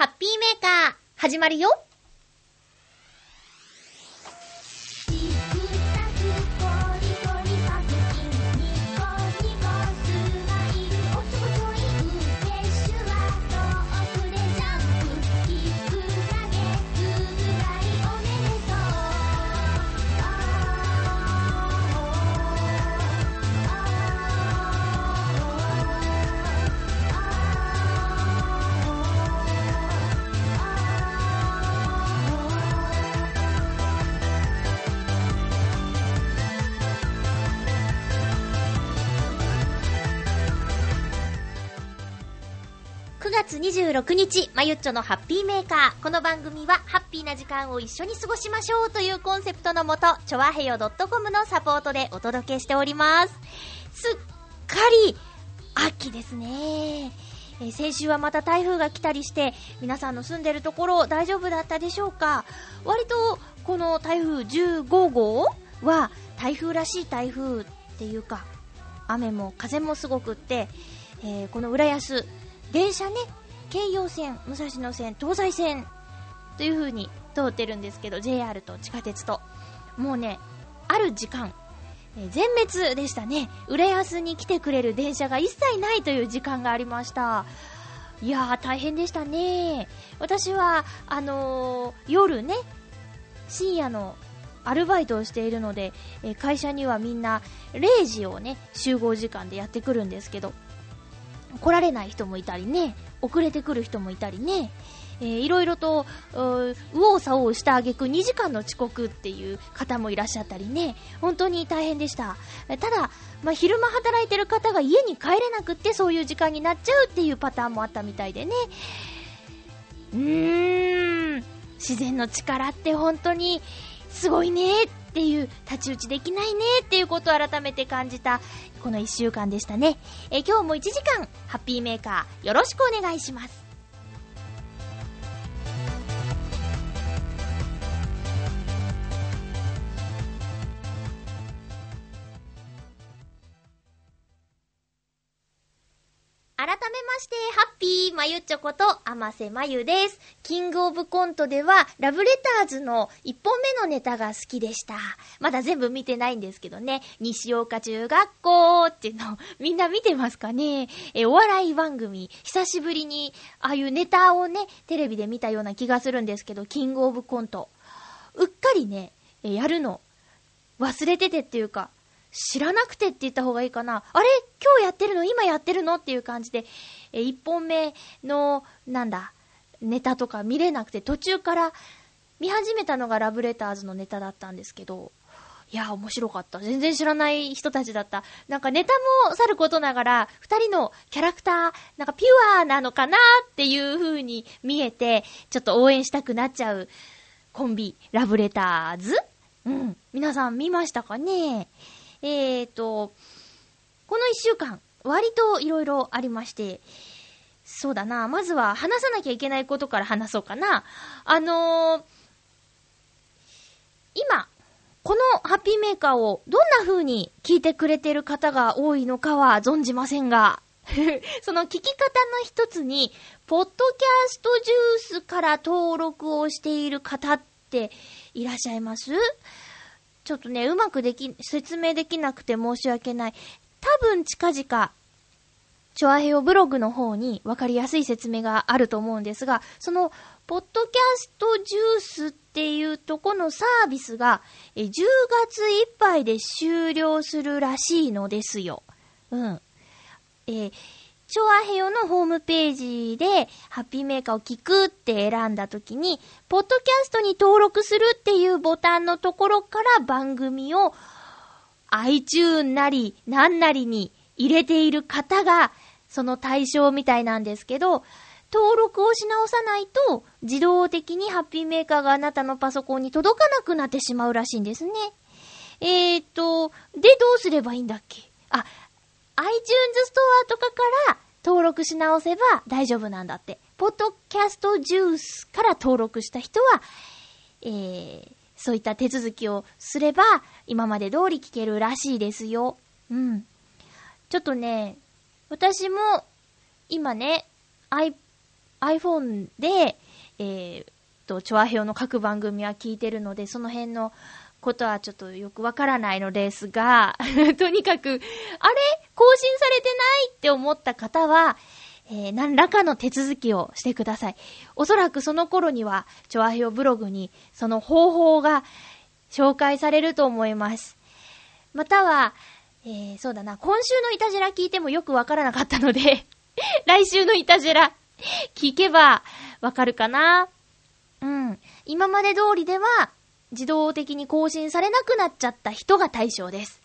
ハッピーメーカー、始まるよ。26日、まゆっちょのハッピーメーカー。この番組は、ハッピーな時間を一緒に過ごしましょうというコンセプトのもと、ちょわへよ .com のサポートでお届けしております。すっかり、秋ですね。えー先週はまた台風が来たりして、皆さんの住んでるところ大丈夫だったでしょうか？割と、この台風15号は、台風らしい台風っていうか、雨も風もすごくって、えーこの浦安、電車ね、京葉線、武蔵野線、東西線という風に通ってるんですけど、JR と地下鉄と。もうね、ある時間、えー全滅でしたね。浦安に来てくれる電車が一切ないという時間がありました。いやー、大変でしたね。私は、あのー夜ね、深夜のアルバイトをしているので、えー会社にはみんな0時をね、集合時間でやってくるんですけど、来られない人もいたりね、遅れてくる人もいたりね、えーいろいろと、右往左往した挙句2時間の遅刻っていう方もいらっしゃったりね、本当に大変でした。ただ、まあ、昼間働いてる方が家に帰れなくってそういう時間になっちゃうっていうパターンもあったみたいでね。うーん、自然の力って本当にすごいねっっていう、太刀打ちできないねっていうことを改めて感じた、この1週間でしたね。え今日も1時間、ハッピーメーカーよろしくお願いします。まして、ハッピーまゆちょこと、あませまゆです。キングオブコントでは、ラブレターズの1本目のネタが好きでした。まだ全部見てないんですけどね、西岡中学校っていうの、みんな見てますかね？え、お笑い番組、久しぶりに、ああいうネタをね、テレビで見たような気がするんですけど、キングオブコント。うっかりね、やるの、忘れててっていうか、知らなくてって言った方がいいかな。あれ？今日やってるの？今やってるの？っていう感じで、え、一本目の、なんだ、ネタとか見れなくて、途中から見始めたのがラブレターズのネタだったんですけど、いや、面白かった。全然知らない人たちだった。なんかネタもさることながら、二人のキャラクター、なんかピュアなのかなっていう風に見えて、ちょっと応援したくなっちゃうコンビ、ラブレターズ？うん。皆さん見ましたかね？えーと、この一週間、割といろいろありまして、そうだな、まずは話さなきゃいけないことから話そうかな。あのー、今、このハッピーメーカーをどんな風に聞いてくれてる方が多いのかは存じませんが、その聞き方の一つに、ポッドキャストジュースから登録をしている方っていらっしゃいます？ちょっとね、うまくでき、説明できなくて申し訳ない。多分近々、チョアヘオブログの方に分かりやすい説明があると思うんですが、その、ポッドキャストジュースっていうとこのサービスが、え10月いっぱいで終了するらしいのですよ。うん。えー、チョアヘヨのホームページで、ハッピーメーカーを聞くって選んだ時に、ポッドキャストに登録するっていうボタンのところから番組を iTune なり、なんなりに入れている方が、その対象みたいなんですけど、登録をし直さないと、自動的にハッピーメーカーがあなたのパソコンに届かなくなってしまうらしいんですね。えーと、で、どうすればいいんだっけ？あ、iTunes ストアとかから登録し直せば大丈夫なんだって。ポッドキャストジュースから登録した人は、えー、そういった手続きをすれば、今まで通り聞けるらしいですよ。うん。ちょっとね、私も、今ね、iPhone で、えー、と、チョアヘオの各番組は聞いてるので、その辺のことはちょっとよくわからないのですが、とにかく、あれ？更新されてないって思った方は、えー、何らかの手続きをしてください。おそらくその頃には、チョアヘオブログにその方法が紹介されると思います。または、えー、そうだな、今週のイタジラ聞いてもよくわからなかったので 来週のイタジラ聞けばわかるかな。うん。今まで通りでは自動的に更新されなくなっちゃった人が対象です。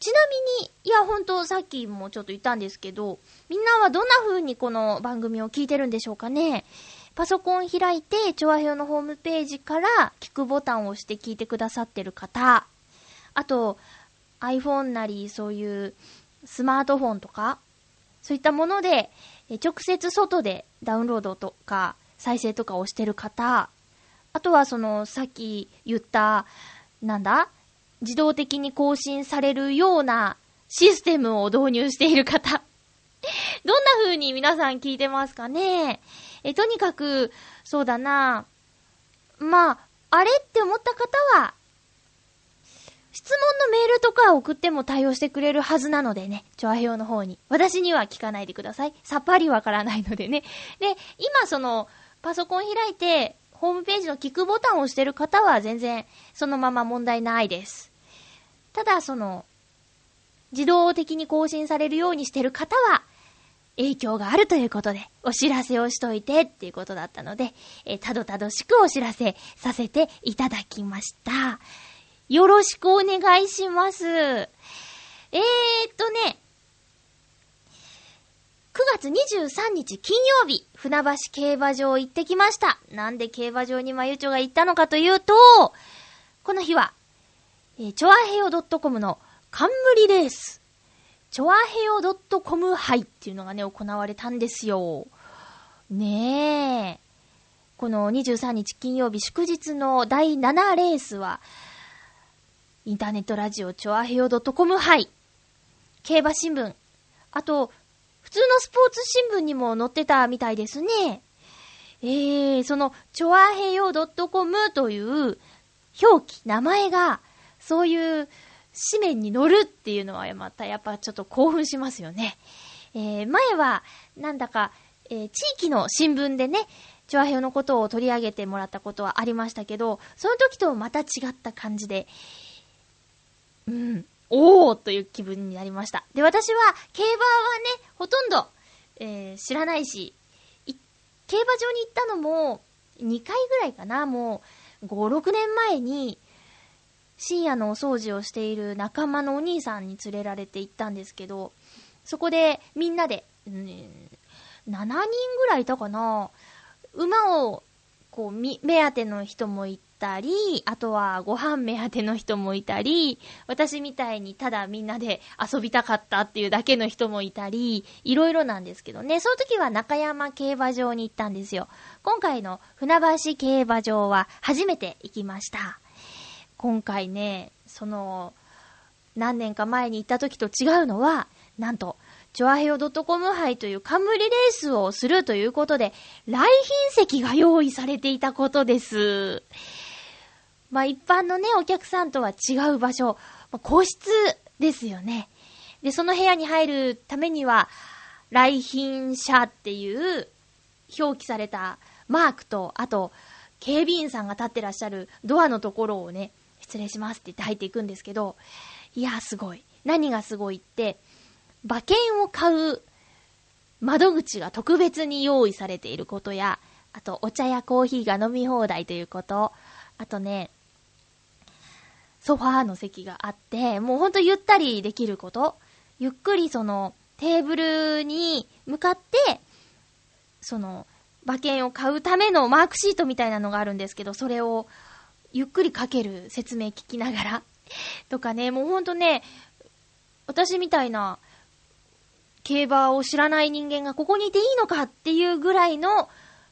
ちなみに、いや、ほんと、さっきもちょっと言ったんですけど、みんなはどんな風にこの番組を聞いてるんでしょうかね。パソコン開いて、チョアヘヨのホームページから聞くボタンを押して聞いてくださってる方、あと、iPhone なり、そういうスマートフォンとか、そういったもので、直接外でダウンロードとか、再生とかをしてる方、あとはその、さっき言った、なんだ自動的に更新されるようなシステムを導入している方。どんな風に皆さん聞いてますかね？え、とにかく、そうだな。まあ、あれって思った方は、質問のメールとか送っても対応してくれるはずなのでね、チョアヘヨの方に。私には聞かないでください。さっぱりわからないのでね。で、今その、パソコン開いて、ホームページの聞くボタンを押してる方は全然そのまま問題ないです。ただ、その、自動的に更新されるようにしてる方は、影響があるということで、お知らせをしといてっていうことだったので、えー、たどたどしくお知らせさせていただきました。よろしくお願いします。えーっとね、9月23日金曜日、船橋競馬場行ってきました。なんで競馬場にまゆちょが行ったのかというと、この日は、えー、チョアヘヨ .com の冠レース、チョアヘヨ .com 杯っていうのがね、行われたんですよ。ねえ。この23日金曜日祝日の第7レースは、インターネットラジオチョアヘヨ .com 杯、競馬新聞、あと、普通のスポーツ新聞にも載ってたみたいですね。えー、その、チョアヘヨ .com という表記、名前が、そういう紙面に載るっていうのはまたやっぱちょっと興奮しますよね。えー、前は、なんだか、えー、地域の新聞でね、チョアヘヨのことを取り上げてもらったことはありましたけど、その時とまた違った感じで、うん、おーという気分になりました。で、私は競馬はね、ほとんど、えー、知らないしい、競馬場に行ったのも2回ぐらいかな、もう5、6年前に深夜のお掃除をしている仲間のお兄さんに連れられて行ったんですけど、そこでみんなで、うん、7人ぐらいいたかな、馬をこう、目当ての人もいたり、あとはご飯目当ての人もいたり、私みたいにただみんなで遊びたかったっていうだけの人もいたり、いろいろなんですけどね、その時は中山競馬場に行ったんですよ。今回の船橋競馬場は初めて行きました。今回ね、その、何年か前に行った時と違うのは、なんと、チョアヘヨ .com 杯という冠レースをするということで、来賓席が用意されていたことです。まあ一般のね、お客さんとは違う場所、まあ、個室ですよね。で、その部屋に入るためには、来賓者っていう表記されたマークと、あと、警備員さんが立ってらっしゃるドアのところをね、失礼しますって言って入っていくんですけど、いや、すごい。何がすごいって、馬券を買う窓口が特別に用意されていることや、あとお茶やコーヒーが飲み放題ということ、あとね、ソファーの席があって、もうほんとゆったりできること、ゆっくりそのテーブルに向かって、その馬券を買うためのマークシートみたいなのがあるんですけど、それをゆっくりかける説明聞きながら、とかね、もうほんとね、私みたいな競馬を知らない人間がここにいていいのかっていうぐらいの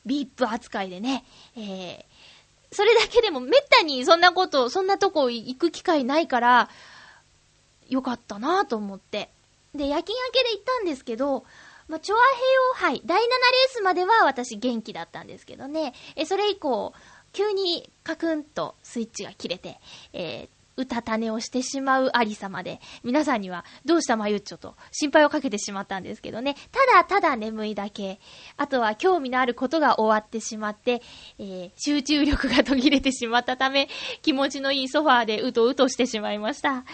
VIP 扱いでね、えー、それだけでもめったにそんなこと、そんなとこ行く機会ないから、よかったなと思って。で、夜勤明けで行ったんですけど、まあ、チョアヘヨ杯、第7レースまでは私元気だったんですけどね、え、それ以降、急にカクンとスイッチが切れて、えー、歌種をしてしまうありさまで、皆さんにはどうしたまゆっちょと心配をかけてしまったんですけどね、ただただ眠いだけ、あとは興味のあることが終わってしまって、えー、集中力が途切れてしまったため、気持ちのいいソファーでうとうとしてしまいました。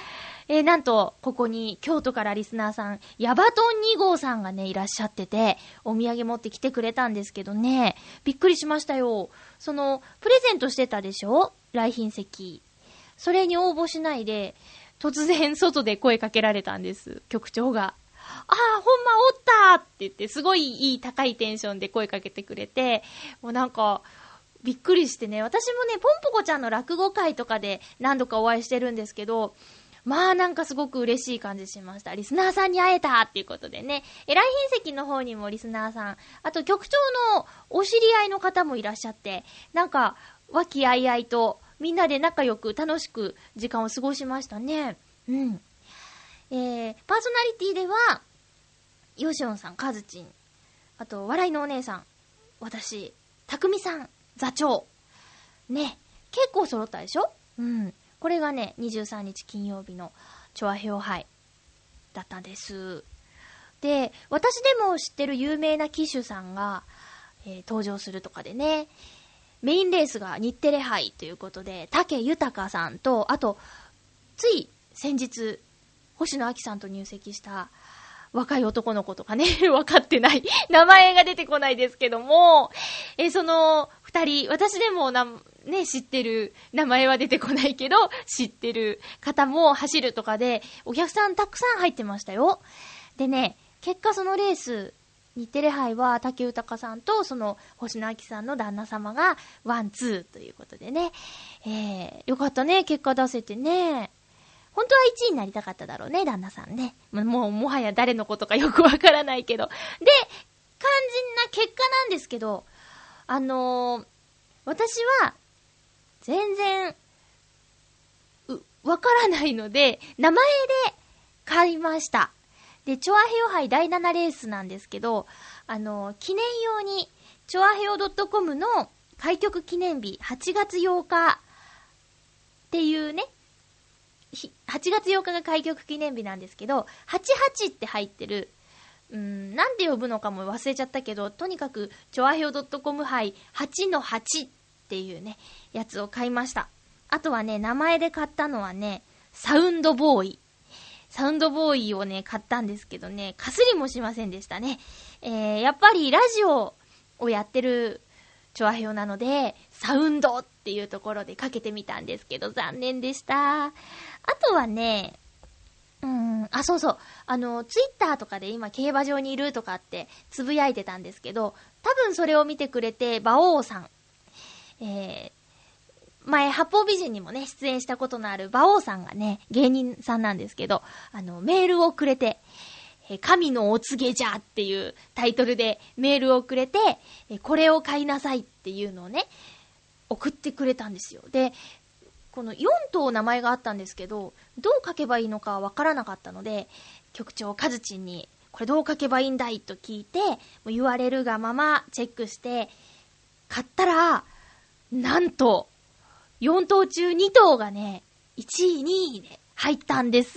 えー、なんと、ここに京都からリスナーさん、ヤバトン2号さんがね、いらっしゃってて、お土産持ってきてくれたんですけどね、びっくりしましたよ。その、プレゼントしてたでしょ？来賓席。それに応募しないで、突然外で声かけられたんです、局長が。ああ、ほんまおったって言って、すごいいい高いテンションで声かけてくれて、もうなんか、びっくりしてね、私もね、ポンポコちゃんの落語会とかで何度かお会いしてるんですけど、まあなんかすごく嬉しい感じしました。リスナーさんに会えたっていうことでね。え、来賓席の方にもリスナーさん、あと局長のお知り合いの方もいらっしゃって、なんか、和気あいあいと、みんなで仲良く楽しく時間を過ごしましたね。うん。えー、パーソナリティでは、ヨシオンさん、カズチン、あと、笑いのお姉さん、私、たくみさん、座長。ね、結構揃ったでしょ？うん。これがね、23日金曜日のチョアヘオ杯だったんです。で、私でも知ってる有名な騎手さんが、えー、登場するとかでね、メインレースが日テレ杯ということで、竹豊さんと、あと、つい先日、星野明さんと入籍した若い男の子とかね、分かってない。名前が出てこないですけども、えその二人、私でもな、ね、知ってる、名前は出てこないけど、知ってる方も走るとかで、お客さんたくさん入ってましたよ。でね、結果そのレース、日テレ杯は武豊さんとその星野明さんの旦那様がワン、ツーということでね。えー、よかったね、結果出せてね。本当は1位になりたかっただろうね、旦那さんね。もう、もはや誰のことかよくわからないけど。で、肝心な結果なんですけど、あのー、私は、全然、う、わからないので、名前で買いました。で、チョアヘヨ杯第7レースなんですけど、あの、記念用に、チョアヘヨ .com の開局記念日、8月8日っていうね、8月8日が開局記念日なんですけど、88って入ってる、うん、なんて呼ぶのかも忘れちゃったけど、とにかく、チョアヘヨ .com 杯8の8っていうね、やつを買いました。あとはね、名前で買ったのはね、サウンドボーイ。サウンドボーイをね、買ったんですけどね、かすりもしませんでしたね。えー、やっぱりラジオをやってるチョアヘヨなので、サウンドっていうところでかけてみたんですけど、残念でした。あとはね、うん、あ、そうそう。あの、ツイッターとかで今競馬場にいるとかってつぶやいてたんですけど、多分それを見てくれて、馬王さんえー、前、八方美人にもね、出演したことのある馬王さんがね、芸人さんなんですけど、あの、メールをくれて、え神のお告げじゃっていうタイトルでメールをくれて、えこれを買いなさいっていうのをね、送ってくれたんですよ。で、この4頭名前があったんですけど、どう書けばいいのかわからなかったので、局長カズチンに、これどう書けばいいんだいと聞いて、もう言われるがままチェックして、買ったら、なんと、4頭中2頭がね、1位、2位で入ったんです。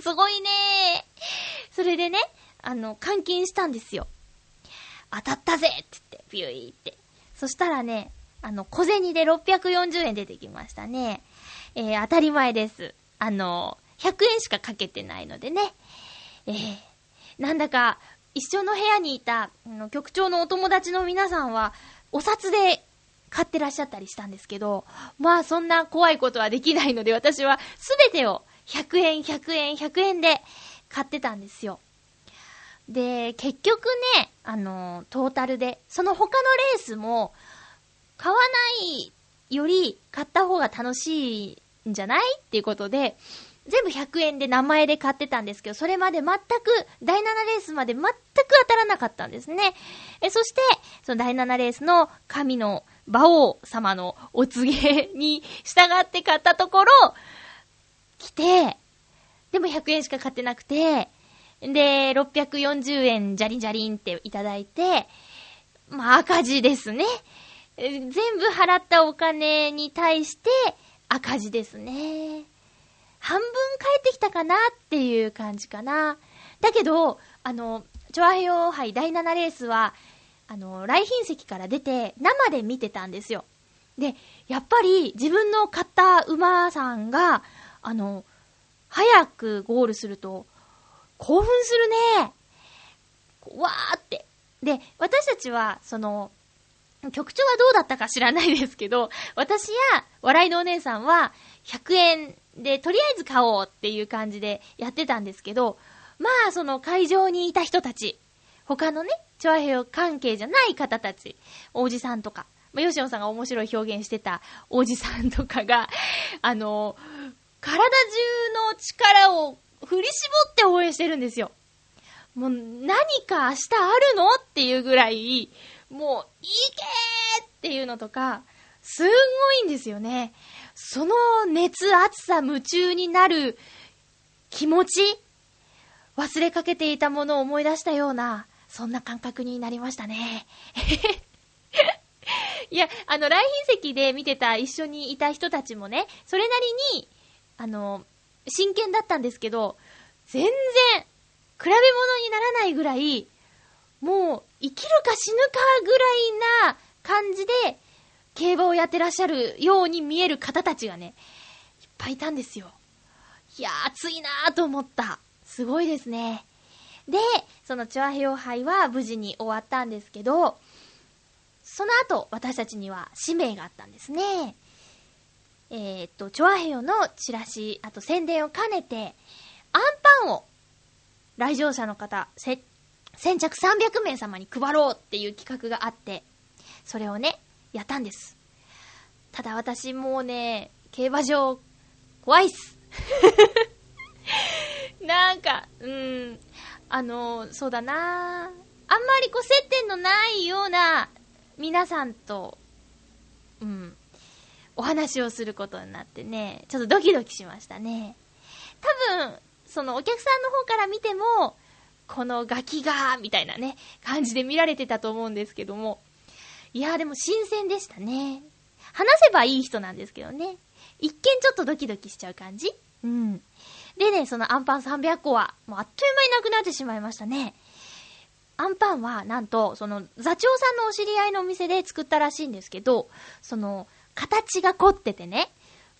すごいねそれでね、あの、換金したんですよ。当たったぜって言って、ビューイって。そしたらね、あの、小銭で640円出てきましたね。えー、当たり前です。あの、100円しかかけてないのでね。えー、なんだか、一緒の部屋にいた、あの、局長のお友達の皆さんは、お札で買ってらっしゃったりしたんですけど、まあそんな怖いことはできないので私はすべてを100円、100円、100円で買ってたんですよ。で、結局ね、あの、トータルで、その他のレースも、買わないより買った方が楽しいんじゃないっていうことで、全部100円で名前で買ってたんですけど、それまで全く、第7レースまで全く当たらなかったんですね。え、そして、その第7レースの神の馬王様のお告げに従って買ったところ、来て、でも100円しか買ってなくて、で、640円じゃりんじゃりんっていただいて、まあ赤字ですね。全部払ったお金に対して赤字ですね。半分返ってきたかなっていう感じかな。だけど、あの、チョアヘヨ杯第7レースは、あの、来賓席から出て生で見てたんですよ。で、やっぱり自分の買った馬さんが、あの、早くゴールすると、興奮するね。わーって。で、私たちは、その、局長はどうだったか知らないですけど、私や笑いのお姉さんは100円でとりあえず買おうっていう感じでやってたんですけど、まあその会場にいた人たち、他のね、チョアヘヨ関係じゃない方たち、おじさんとか、まあ、吉野さんが面白い表現してたおじさんとかが、あの、体中の力を振り絞って応援してるんですよ。もう何か明日あるのっていうぐらい、もう、いけーっていうのとか、すんごいんですよね。その熱、熱さ、夢中になる気持ち、忘れかけていたものを思い出したような、そんな感覚になりましたね。いや、あの、来賓席で見てた一緒にいた人たちもね、それなりに、あの、真剣だったんですけど、全然、比べ物にならないぐらい、もう、生きるか死ぬかぐらいな感じで、競馬をやってらっしゃるように見える方たちがね、いっぱいいたんですよ。いやー、暑いなーと思った。すごいですね。で、そのチュアヘヨ杯は無事に終わったんですけど、その後、私たちには使命があったんですね。えー、っと、チョアヘヨのチラシ、あと宣伝を兼ねて、アンパンを来場者の方、先着300名様に配ろうっていう企画があって、それをね、やったんです。ただ私もうね、競馬場、怖いっす。なんか、うん、あの、そうだなあんまりこう接点のないような皆さんと、うん、お話をすることになってね、ちょっとドキドキしましたね。多分、そのお客さんの方から見ても、このガキが、みたいなね、感じで見られてたと思うんですけども、いやーでも新鮮でしたね。話せばいい人なんですけどね。一見ちょっとドキドキしちゃう感じうん。でね、そのアンパン300個は、もうあっという間になくなってしまいましたね。アンパンは、なんと、その、座長さんのお知り合いのお店で作ったらしいんですけど、その、形が凝っててね、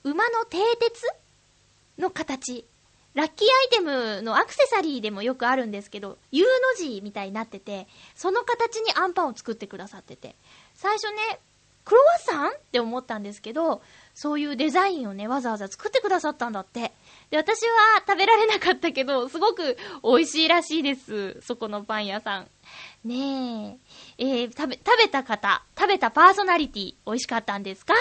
馬の蹄鉄の形。ラッキーアイテムのアクセサリーでもよくあるんですけど、U の字みたいになってて、その形にアンパンを作ってくださってて、最初ね、クロワッサンって思ったんですけど、そういうデザインをね、わざわざ作ってくださったんだって。で、私は食べられなかったけど、すごく美味しいらしいです。そこのパン屋さん。ねえ。えー、食べ、食べた方、食べたパーソナリティ、美味しかったんですか？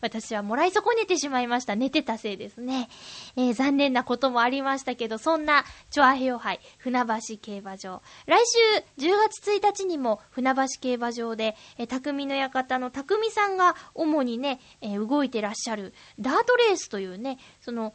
私はもらい損ねてしまいました。寝てたせいですね。えー、残念なこともありましたけど、そんな、チョアヘヨ杯、船橋競馬場。来週、10月1日にも、船橋競馬場で、えー、匠の館の匠さんが主にね、えー、動いてらっしゃる、ダートレースというね、その、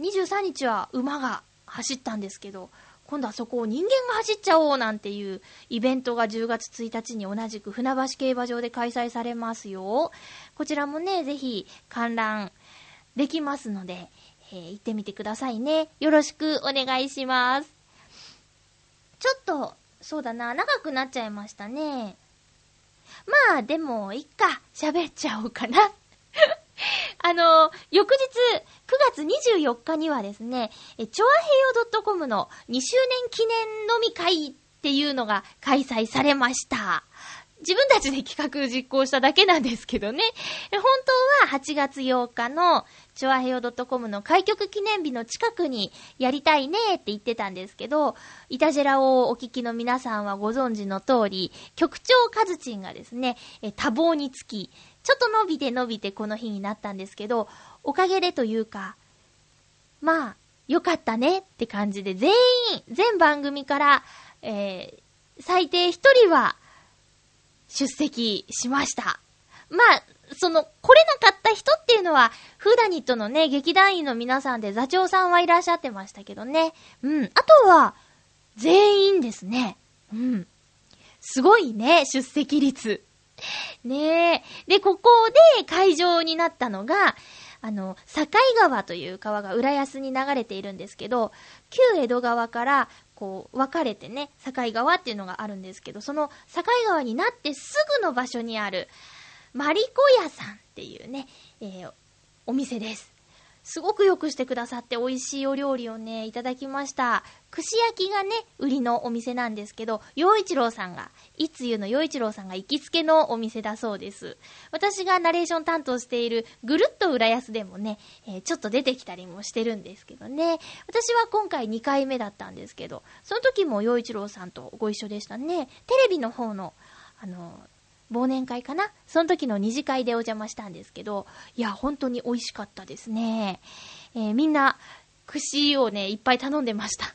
23日は馬が走ったんですけど、今度はそこを人間が走っちゃおうなんていうイベントが10月1日に同じく船橋競馬場で開催されますよ。こちらもね、ぜひ観覧できますので、えー、行ってみてくださいね。よろしくお願いします。ちょっと、そうだな、長くなっちゃいましたね。まあ、でも、いっか、喋っちゃおうかな。あの、翌日、9月24日にはですね、え、ちょあへよ .com の2周年記念飲み会っていうのが開催されました。自分たちで企画実行しただけなんですけどね。本当は8月8日のチョアヘヨ .com の開局記念日の近くにやりたいねって言ってたんですけど、イタジェラをお聞きの皆さんはご存知の通り、局長カズチンがですね、多忙につき、ちょっと伸びて伸びてこの日になったんですけど、おかげでというか、まあ、よかったねって感じで、全員、全番組から、えー、最低一人は出席しました。まあ、その、来れなかった人っていうのは、フーダニットのね、劇団員の皆さんで座長さんはいらっしゃってましたけどね。うん。あとは、全員ですね。うん。すごいね、出席率。ねえ。で、ここで会場になったのが、あの、境川という川が浦安に流れているんですけど、旧江戸川からこう、分かれてね、境川っていうのがあるんですけど、その境川になってすぐの場所にある、マリコ屋さんっていうね、えー、お店です。すごくよくしてくださって美味しいお料理をね、いただきました。串焼きがね、売りのお店なんですけど、洋一郎さんが、いつゆの洋一郎さんが行きつけのお店だそうです。私がナレーション担当しているぐるっと浦安でもね、えー、ちょっと出てきたりもしてるんですけどね。私は今回2回目だったんですけど、その時も洋一郎さんとご一緒でしたね。テレビの方の、あの、忘年会かな？その時の二次会でお邪魔したんですけど、いや、本当に美味しかったですね。えー、みんな、串をね、いっぱい頼んでました。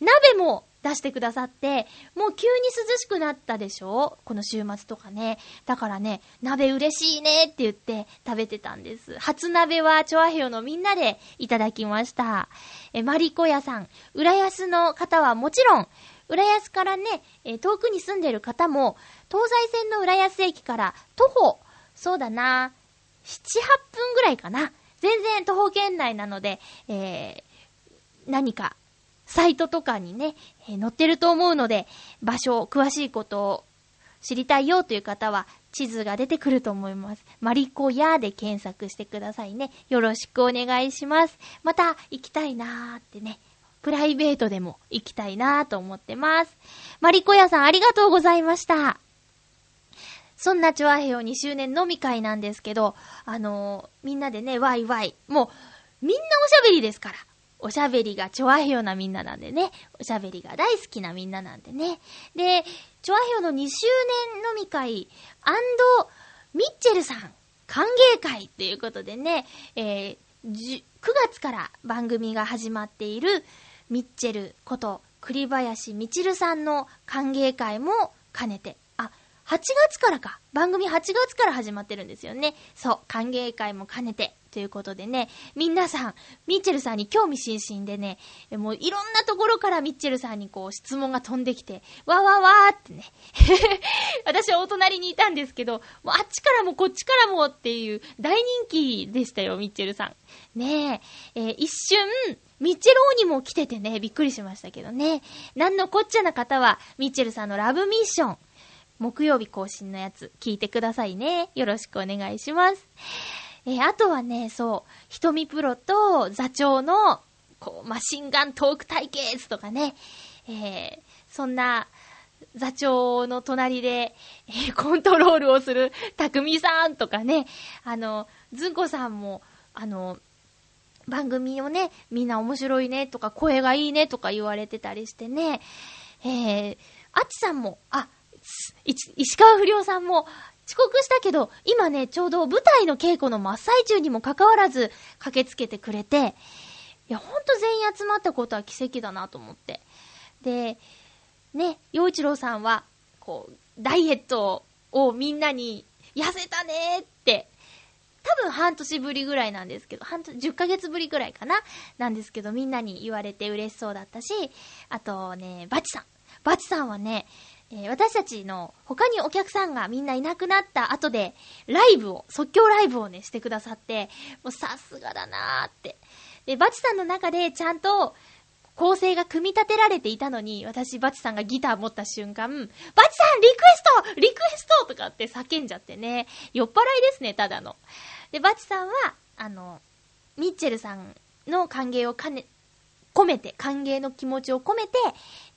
鍋も出してくださって、もう急に涼しくなったでしょ？この週末とかね。だからね、鍋嬉しいねって言って食べてたんです。初鍋はチョアヘヨのみんなでいただきました。え、マリコ屋さん、浦安の方はもちろん、浦安からね、え遠くに住んでる方も、東西線の浦安駅から徒歩、そうだな、7、8分ぐらいかな。全然徒歩圏内なので、えー、何か、サイトとかにね、えー、載ってると思うので、場所、詳しいことを知りたいよという方は、地図が出てくると思います。マリコヤで検索してくださいね。よろしくお願いします。また行きたいなーってね、プライベートでも行きたいなと思ってます。マリコ屋さんありがとうございました。そんなチョアヘヨ2周年飲み会なんですけど、あのー、みんなでね、ワイワイ。もう、みんなおしゃべりですから。おしゃべりがチョアヘヨなみんななんでね。おしゃべりが大好きなみんななんでね。で、チョアヘヨの2周年飲み会ミッチェルさん歓迎会っていうことでね、えー、9月から番組が始まっているミッチェルこと栗林みちるさんの歓迎会も兼ねて、8月からか。番組8月から始まってるんですよね。そう、歓迎会も兼ねて。ということでね、皆さん、ミッチェルさんに興味津々でね、もういろんなところからミッチェルさんにこう質問が飛んできて、わわわーってね。私はお隣にいたんですけど、もうあっちからもこっちからもっていう大人気でしたよ、ミッチェルさん。ねえ、えー、一瞬、ミッチェル王にも来ててね、びっくりしましたけどね。なんのこっちゃな方は、ミッチェルさんのラブミッション、木曜日更新のやつ、聞いてくださいね。よろしくお願いします。えー、あとはね、そう、ひとみプロと座長の、こう、マシンガントーク対決とかね、えー、そんな、座長の隣で、えー、コントロールをする匠さんとかね、あの、ずんこさんも、あの、番組をね、みんな面白いねとか、声がいいねとか言われてたりしてね、えー、あっちさんも、あ、石川不良さんも、遅刻したけど、今ね、ちょうど舞台の稽古の真っ最中にもかかわらず駆けつけてくれて、いや、ほんと全員集まったことは奇跡だなと思って。で、ね、洋一郎さんは、こう、ダイエットをみんなに痩せたねって多分半年ぶりぐらいなんですけど、半年、10ヶ月ぶりぐらいかななんですけど、みんなに言われて嬉しそうだったし、あとね、バチさん。バチさんはね、えー、私たちの他にお客さんがみんないなくなった後で、ライブを、即興ライブをね、してくださって、もうさすがだなーって。で、バチさんの中でちゃんと、構成が組み立てられていたのに、私、バチさんがギター持った瞬間、バチさんリクエストリクエストとかって叫んじゃってね、酔っ払いですね、ただの。で、バチさんは、あの、ミッチェルさんの歓迎を兼ね、込めて、歓迎の気持ちを込めて、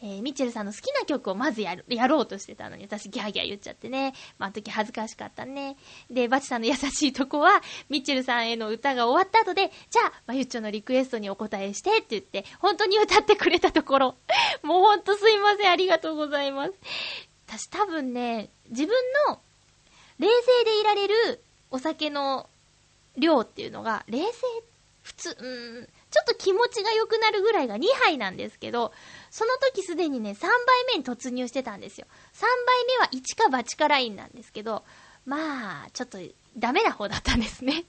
えー、ミッチェルさんの好きな曲をまずやる、やろうとしてたのに、私ギャーギャー言っちゃってね。まあ、あの時恥ずかしかったね。で、バチさんの優しいとこは、ミッチェルさんへの歌が終わった後で、じゃあ、まゆっちょのリクエストにお答えしてって言って、本当に歌ってくれたところ、もうほんとすいません、ありがとうございます。私多分ね、自分の冷静でいられるお酒の量っていうのが、冷静、普通、うーん、ちょっと気持ちが良くなるぐらいが2杯なんですけど、その時すでにね、3杯目に突入してたんですよ。3杯目は1かバチかラインなんですけど、まあ、ちょっとダメな方だったんですね。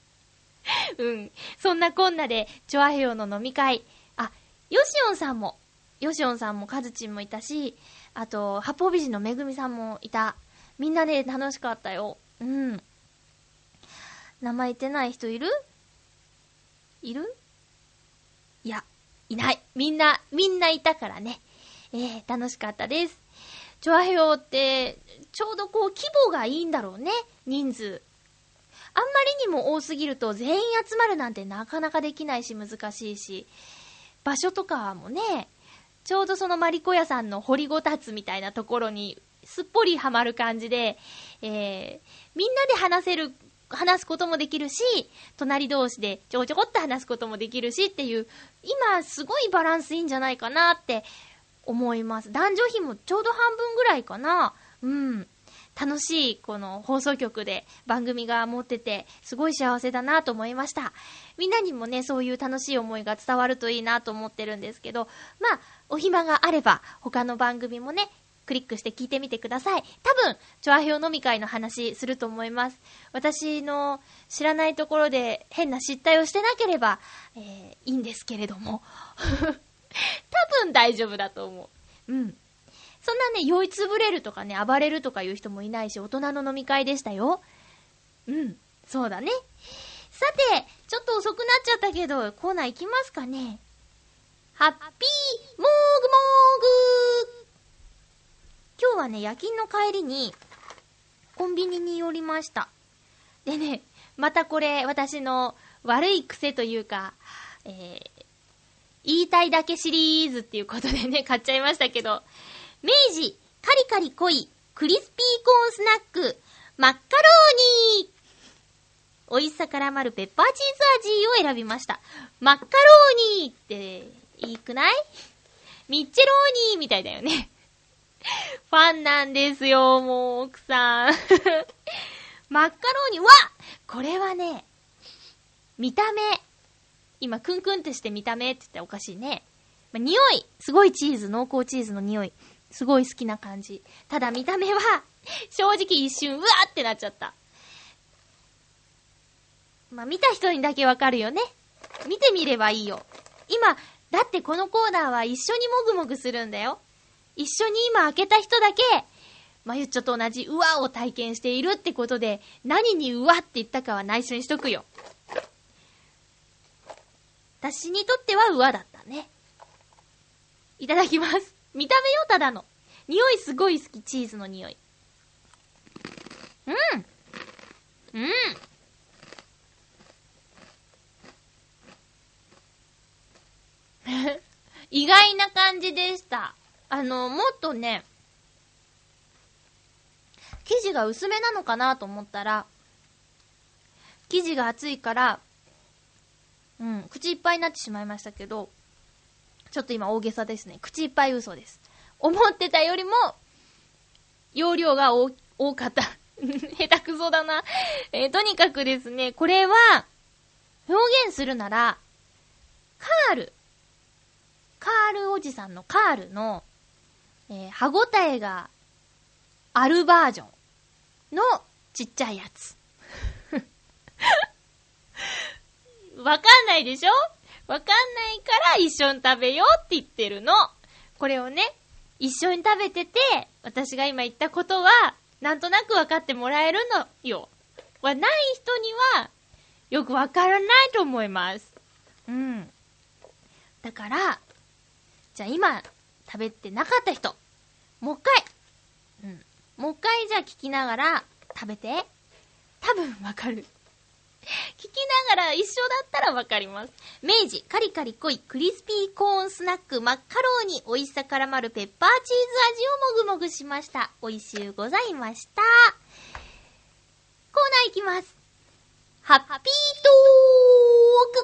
うん。そんなこんなで、チョアヘヨの飲み会。あ、ヨシオンさんも、ヨシオンさんもカズチンもいたし、あと、八方美人のめぐみさんもいた。みんなで楽しかったよ。うん。名前言ってない人いる？いる？いや、いない。みんな、みんないたからね。えー、楽しかったです。チョアヘヨって、ちょうどこう、規模がいいんだろうね。人数。あんまりにも多すぎると全員集まるなんてなかなかできないし難しいし、場所とかもね、ちょうどそのマリコ屋さんの掘りごたつみたいなところにすっぽりはまる感じで、えー、みんなで話せる、話すこともできるし、隣同士でちょこちょこっと話すこともできるしっていう、今すごいバランスいいんじゃないかなって思います。男女比もちょうど半分ぐらいかな。うん。楽しいこの放送局で番組が持ってて、すごい幸せだなと思いました。みんなにもね、そういう楽しい思いが伝わるといいなと思ってるんですけど、まあ、お暇があれば、他の番組もね、クリックして聞いてみてください。多分、チョアヘオ飲み会の話すると思います。私の知らないところで変な失態をしてなければ、えー、いいんですけれども。多分大丈夫だと思う。うん。そんなね、酔いつぶれるとかね、暴れるとかいう人もいないし、大人の飲み会でしたよ。うん、そうだね。さて、ちょっと遅くなっちゃったけど、コーナー行きますかね。ハッピーモーグモーグ今日はね、夜勤の帰りに、コンビニに寄りました。でね、またこれ、私の悪い癖というか、えー、言いたいだけシリーズっていうことでね、買っちゃいましたけど、明治、カリカリ濃い、クリスピーコーンスナック、マッカローニー美味しさ絡まるペッパーチーズ味を選びました。マッカローニーって、いいくない？ミッチェローニーみたいだよね。ファンなんですよ、もう、奥さん。マッカローニ、わこれはね、見た目。今、クンクンってして見た目って言ったらおかしいね。ま匂いすごいチーズ、濃厚チーズの匂い。すごい好きな感じ。ただ見た目は、正直一瞬、うわーってなっちゃった。まあ、見た人にだけわかるよね。見てみればいいよ。今、だってこのコーナーは一緒にもぐもぐするんだよ。一緒に今開けた人だけ、まゆっちょと同じうわを体験しているってことで、何にうわって言ったかは内緒にしとくよ。私にとってはうわだったね。いただきます。見た目よ、ただの。匂いすごい好き、チーズの匂い。うんうん 意外な感じでした。あの、もっとね、生地が薄めなのかなと思ったら、生地が厚いから、うん、口いっぱいになってしまいましたけど、ちょっと今大げさですね。口いっぱい嘘です。思ってたよりも、容量が多かった。下手くそだな。えー、とにかくですね、これは、表現するなら、カール。カールおじさんのカールの、えー、歯ごたえがあるバージョンのちっちゃいやつ。わかんないでしょ？わかんないから一緒に食べようって言ってるの。これをね、一緒に食べてて、私が今言ったことは、なんとなく分かってもらえるのよ。はない人には、よくわからないと思います。うん。だから、じゃあ今、食べてなかった人、もう一回、うん。もう一回じゃあ聞きながら食べて。多分わかる。聞きながら一緒だったらわかります。明治、カリカリ濃いクリスピーコーンスナックマッカローニ、美味しさ絡まるペッパーチーズ味をもぐもぐしました。美味しゅうございました。コーナーいきます。ハッピート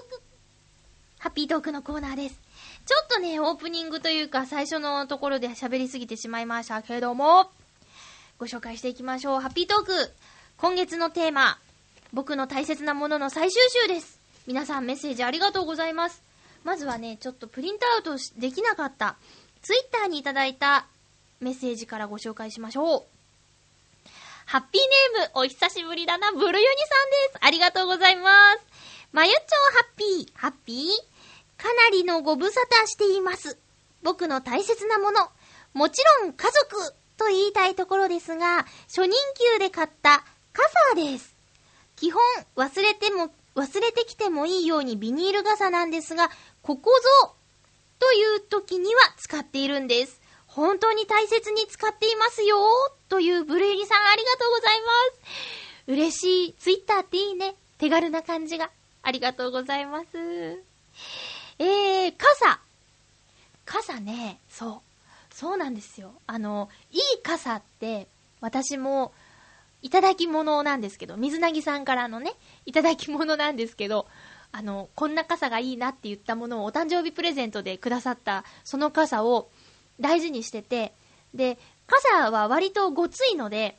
ークハッピートークのコーナーです。ちょっとね、オープニングというか最初のところで喋りすぎてしまいましたけれども、ご紹介していきましょう。ハッピートーク今月のテーマ、僕の大切なものの最終週です。皆さんメッセージありがとうございます。まずはね、ちょっとプリントアウトできなかった、ツイッターにいただいたメッセージからご紹介しましょう。ハッピーネーム、お久しぶりだな、ブルユニさんです。ありがとうございます。まゆっちょハッピー、ハッピー？かなりのご無沙汰しています。僕の大切なもの。もちろん家族と言いたいところですが、初任給で買った傘です。基本忘れても、忘れてきてもいいようにビニール傘なんですが、ここぞという時には使っているんです。本当に大切に使っていますよというブルーリさんありがとうございます。嬉しい。ツイッターっていいね。手軽な感じが。ありがとうございます。えー、傘。傘ね、そう。そうなんですよ。あの、いい傘って、私も、いただき物なんですけど、水なぎさんからのね、いただき物なんですけど、あの、こんな傘がいいなって言ったものをお誕生日プレゼントでくださった、その傘を大事にしてて、で、傘は割とごついので、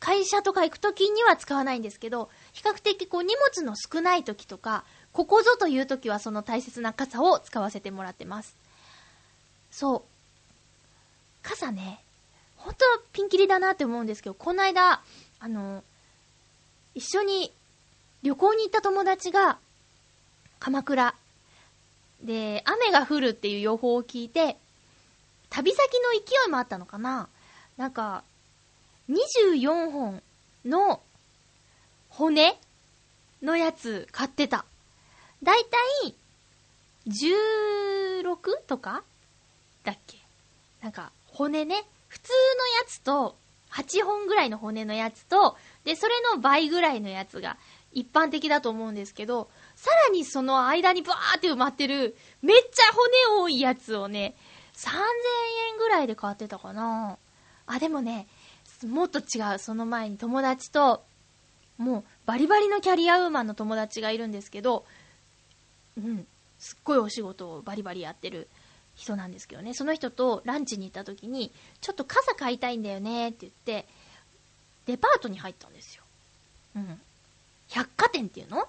会社とか行くときには使わないんですけど、比較的こう荷物の少ないときとか、ここぞというときはその大切な傘を使わせてもらってます。そう。傘ね、ほんとピンキリだなって思うんですけど、この間、あの、一緒に旅行に行った友達が、鎌倉。で、雨が降るっていう予報を聞いて、旅先の勢いもあったのかななんか、24本の骨のやつ買ってた。だいたい、16とか？だっけ？なんか、骨ね。普通のやつと、8本ぐらいの骨のやつと、で、それの倍ぐらいのやつが一般的だと思うんですけど、さらにその間にバーって埋まってる、めっちゃ骨多いやつをね、3000円ぐらいで買ってたかなあ、でもね、もっと違う。その前に友達と、もうバリバリのキャリアウーマンの友達がいるんですけど、うん、すっごいお仕事をバリバリやってる人なんですけどね、その人とランチに行った時に、ちょっと傘買いたいんだよねって言って、デパートに入ったんですよ。うん。百貨店っていうの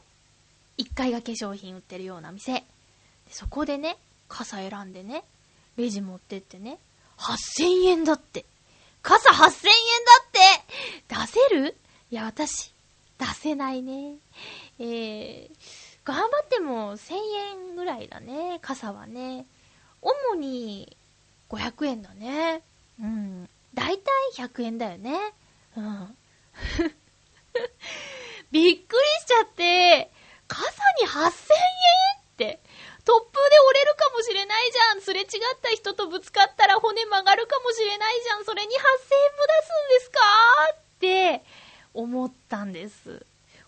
?1 階が化粧品売ってるような店。そこでね、傘選んでね、レジ持ってってね、8000円だって。傘8000円だって出せる？いや、私、出せないね。えー、頑張っても1000円ぐらいだね、傘はね。主に500円だね。うん。だいたい100円だよね。うん。びっくりしちゃって、傘に8000円って、突風で折れるかもしれないじゃん。すれ違った人とぶつかったら骨曲がるかもしれないじゃん。それに8000円も出すんですかって思ったんです。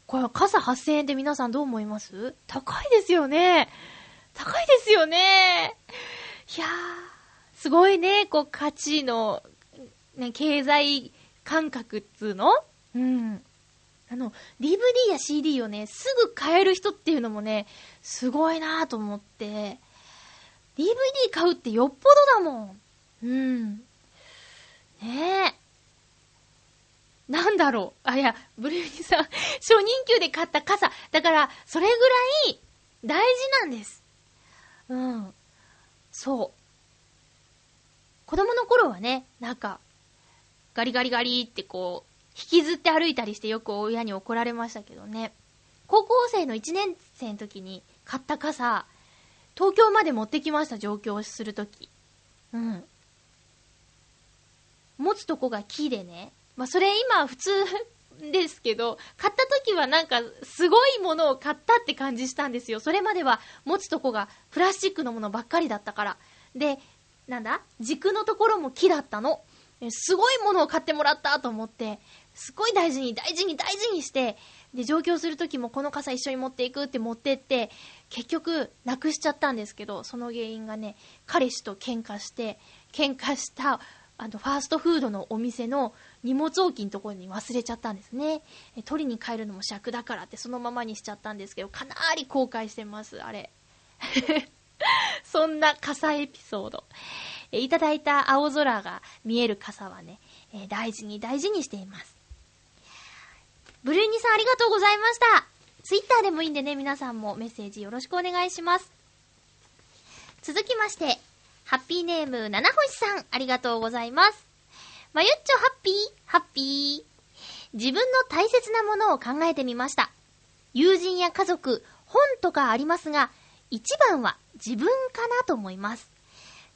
これ傘8000円って皆さんどう思います？高いですよね。高いですよね。いやー、すごいね、こう価値の、ね、経済感覚っつうの？うん。あの、DVD や CD をね、すぐ買える人っていうのもね、すごいなぁと思って、DVD 買うってよっぽどだもん。うん。ねえ。なんだろう。あ、いや、ブルーニさん、初任給で買った傘。だから、それぐらい大事なんです。うん。そう。子供の頃はね、なんか、ガリガリガリってこう、引きずって歩いたりしてよく親に怒られましたけどね。高校生の1年生の時に買った傘、東京まで持ってきました、上京するとき。うん。持つとこが木でね。まあ、それ今普通ですけど、買った時はなんかすごいものを買ったって感じしたんですよ。それまでは持つとこがプラスチックのものばっかりだったから。で、なんだ？軸のところも木だったの。すごいものを買ってもらったと思って、すごい大事に大事に大事にして、で、上京するときもこの傘一緒に持っていくって持ってって、結局、なくしちゃったんですけど、その原因がね、彼氏と喧嘩して、喧嘩した、あの、ファーストフードのお店の荷物置きのところに忘れちゃったんですね。取りに帰るのも尺だからってそのままにしちゃったんですけど、かなり後悔してます、あれ。そんな傘エピソード。いただいた青空が見える傘はね、え大事に大事にしています。ブルーニさんありがとうございました。ツイッターでもいいんでね、皆さんもメッセージよろしくお願いします。続きまして、ハッピーネーム、七星さん、ありがとうございます。まゆっちょ、ハッピー、ハッピー。自分の大切なものを考えてみました。友人や家族、本とかありますが、一番は自分かなと思います。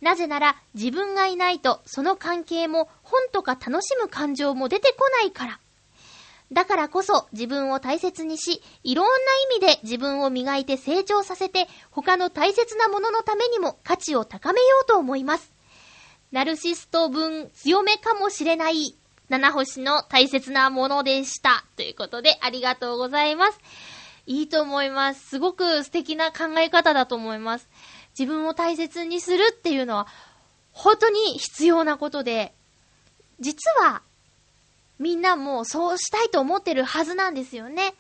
なぜなら自分がいないとその関係も本とか楽しむ感情も出てこないから。だからこそ自分を大切にし、いろんな意味で自分を磨いて成長させて、他の大切なもののためにも価値を高めようと思います。ナルシスト分強めかもしれない七星の大切なものでした。ということで、ありがとうございます。いいと思います。すごく素敵な考え方だと思います。自分を大切にするっていうのは、本当に必要なことで、実は、みんなもそうしたいと思ってるはずなんですよね。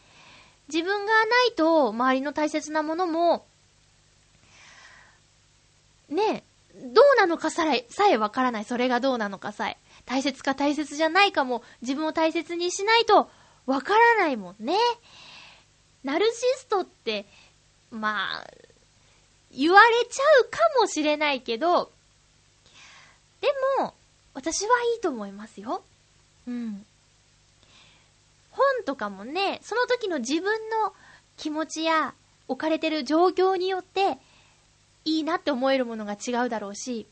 自分がないと、周りの大切なものも、ねえどうなのかさえ、さえわからない。それがどうなのかさえ。大切か大切じゃないかも、自分を大切にしないと、わからないもんね。ナルシストって、まあ、言われちゃうかもしれないけど、でも、私はいいと思いますよ。うん。本とかもね、その時の自分の気持ちや置かれてる状況によって、いいなって思えるものが違うだろうし、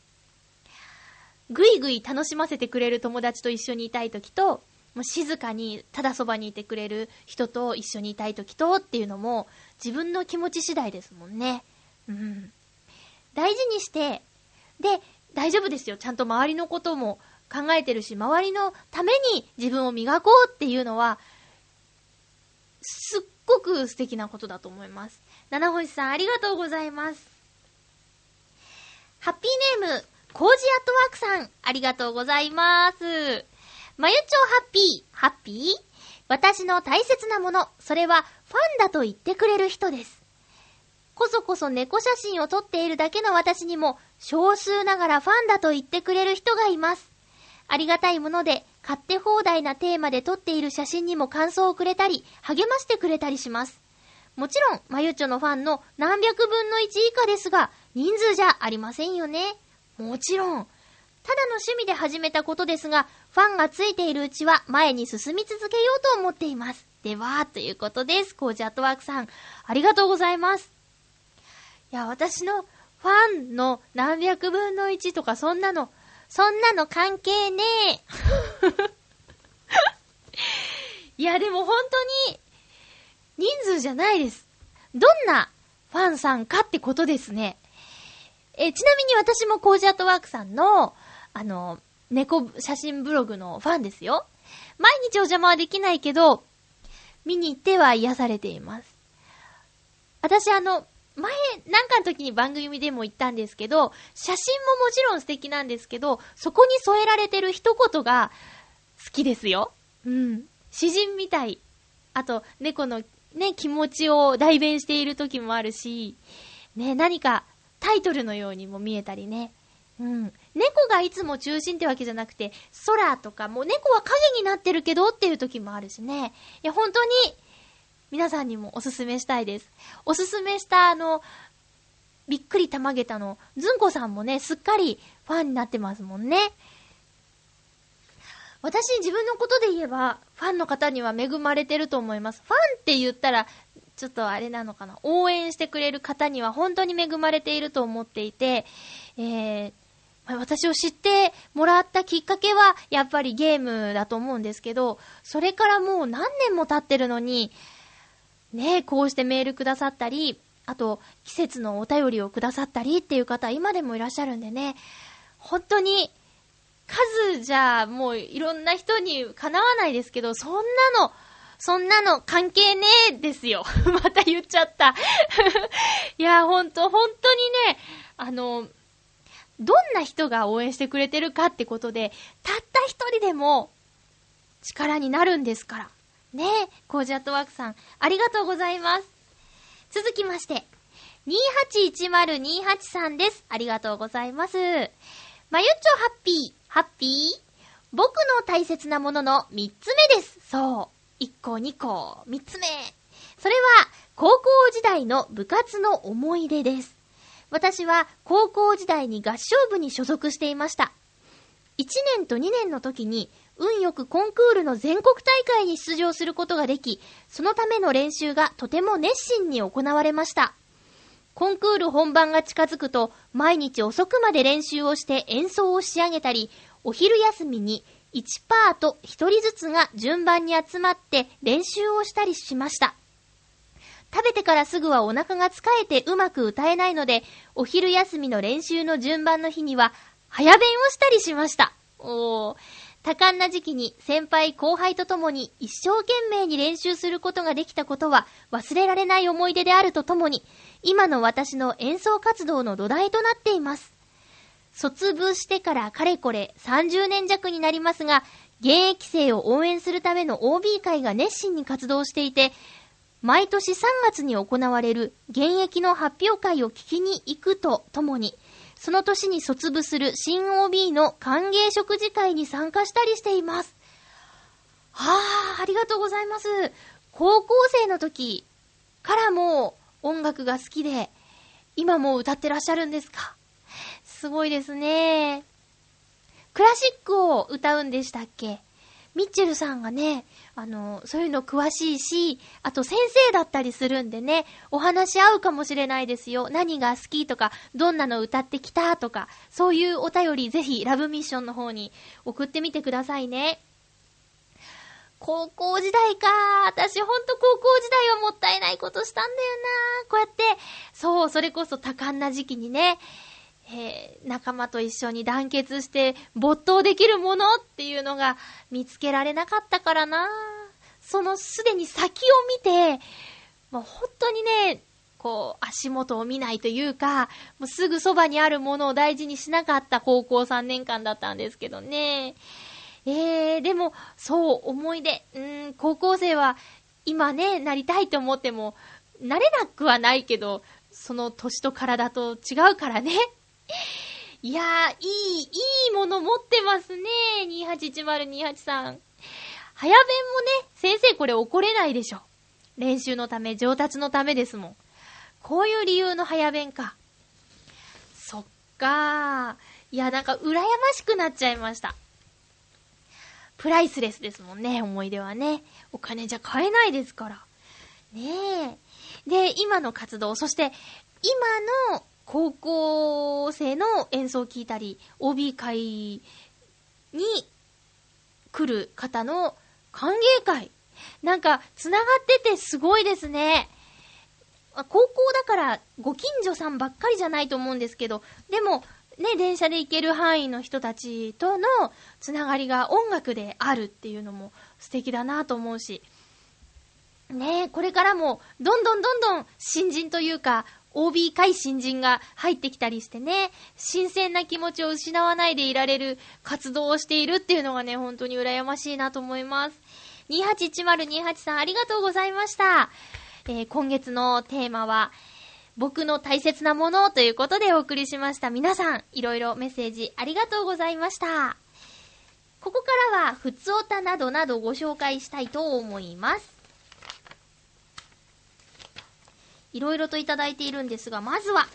ぐいぐい楽しませてくれる友達と一緒にいたい時と、もう静かにただそばにいてくれる人と一緒にいたい時とっていうのも自分の気持ち次第ですもんね。うん。大事にして、で、大丈夫ですよ。ちゃんと周りのことも考えてるし、周りのために自分を磨こうっていうのは、すっごく素敵なことだと思います。七星さん、ありがとうございます。ハッピーネーム、コージアットワークさん、ありがとうございます。まゆちょハッピー、ハッピー？私の大切なもの、それはファンだと言ってくれる人です。こそこそ猫写真を撮っているだけの私にも、少数ながらファンだと言ってくれる人がいます。ありがたいもので、買って放題なテーマで撮っている写真にも感想をくれたり、励ましてくれたりします。もちろん、まゆちょのファンの何百分の1以下ですが、人数じゃありませんよね。もちろん。ただの趣味で始めたことですが、ファンがついているうちは前に進み続けようと思っています。では、ということです。コージアットワークさん、ありがとうございます。いや、私のファンの何百分の1とかそんなの、そんなの関係ねえ。いや、でも本当に、人数じゃないです。どんなファンさんかってことですね。え、ちなみに私もコージアットワークさんの、あの、猫写真ブログのファンですよ。毎日お邪魔はできないけど、見に行っては癒されています。私あの、前、なんかの時に番組でも言ったんですけど、写真ももちろん素敵なんですけど、そこに添えられてる一言が好きですよ。うん。詩人みたい。あと、猫のね、気持ちを代弁している時もあるし、ね、何かタイトルのようにも見えたりね。うん。猫がいつも中心ってわけじゃなくて、空とか、もう猫は影になってるけどっていう時もあるしね。いや、本当に、皆さんにもおすすめしたいです。おすすめしたあの、びっくりたまげたの、ずんこさんもね、すっかりファンになってますもんね。私自分のことで言えば、ファンの方には恵まれてると思います。ファンって言ったら、ちょっとあれなのかな。応援してくれる方には本当に恵まれていると思っていて、えー、私を知ってもらったきっかけは、やっぱりゲームだと思うんですけど、それからもう何年も経ってるのに、ね、こうしてメールくださったり、あと、季節のお便りをくださったりっていう方、今でもいらっしゃるんでね、本当に、数じゃ、もういろんな人にかなわないですけど、そんなの、そんなの関係ねえですよ。また言っちゃった いや、ほんと、本当にね、あの、どんな人が応援してくれてるかってことで、たった一人でも力になるんですから。ねえ、コージャットワークさん、ありがとうございます。続きまして、281028さんです。ありがとうございます。まゆっちょハッピー、ハッピー？僕の大切なものの3つ目です。そう。1個、2個、3つ目。それは、高校時代の部活の思い出です。私は高校時代に合唱部に所属していました。1年と2年の時に運よくコンクールの全国大会に出場することができ、そのための練習がとても熱心に行われました。コンクール本番が近づくと、毎日遅くまで練習をして演奏を仕上げたり、お昼休みに1パート1人ずつが順番に集まって練習をしたりしました。食べてからすぐはお腹が疲れてうまく歌えないので、お昼休みの練習の順番の日には、早弁をしたりしました。おー。多感な時期に先輩後輩と共に一生懸命に練習することができたことは忘れられない思い出であるとともに、今の私の演奏活動の土台となっています。卒部してからかれこれ30年弱になりますが、現役生を応援するための OB 会が熱心に活動していて、毎年3月に行われる現役の発表会を聞きに行くとともに、その年に卒部する新 OB の歓迎食事会に参加したりしています。はあ、ありがとうございます。高校生の時からも音楽が好きで、今も歌ってらっしゃるんですか？すごいですね。クラシックを歌うんでしたっけ？ミッチェルさんがね、あの、そういうの詳しいし、あと先生だったりするんでね、お話し合うかもしれないですよ。何が好きとか、どんなの歌ってきたとか、そういうお便りぜひラブミッションの方に送ってみてくださいね。高校時代か。私ほんと高校時代はもったいないことしたんだよな。こうやって、そう、それこそ多感な時期にね、えー、仲間と一緒に団結して没頭できるものっていうのが見つけられなかったからな。そのすでに先を見て、もう本当にね、こう、足元を見ないというか、もうすぐそばにあるものを大事にしなかった高校3年間だったんですけどね。えー、でも、そう、思い出。うん、高校生は、今ね、なりたいと思っても、なれなくはないけど、その年と体と違うからね。いやー、いい、いいもの持ってますね。281028さん。早弁もね、先生これ怒れないでしょ。練習のため、上達のためですもん。こういう理由の早弁か。そっかー。いや、なんか、羨ましくなっちゃいました。プライスレスですもんね、思い出はね。お金じゃ買えないですから。ねえ。で、今の活動、そして、今の高校生の演奏を聴いたり、OB 会に来る方の歓迎会。なんか、繋がっててすごいですね。高校だからご近所さんばっかりじゃないと思うんですけど、でも、ね、電車で行ける範囲の人たちとのつながりが音楽であるっていうのも素敵だなと思うし、ねこれからもどんどんどんどん新人というか、OB 会新人が入ってきたりしてね、新鮮な気持ちを失わないでいられる活動をしているっていうのがね、本当に羨ましいなと思います。281028さんありがとうございました。えー、今月のテーマは、僕の大切なものということでお送りしました。皆さん、いろいろメッセージありがとうございました。ここからは、ふつおたなどなどご紹介したいと思います。いろいろといただいているんですが、まずは、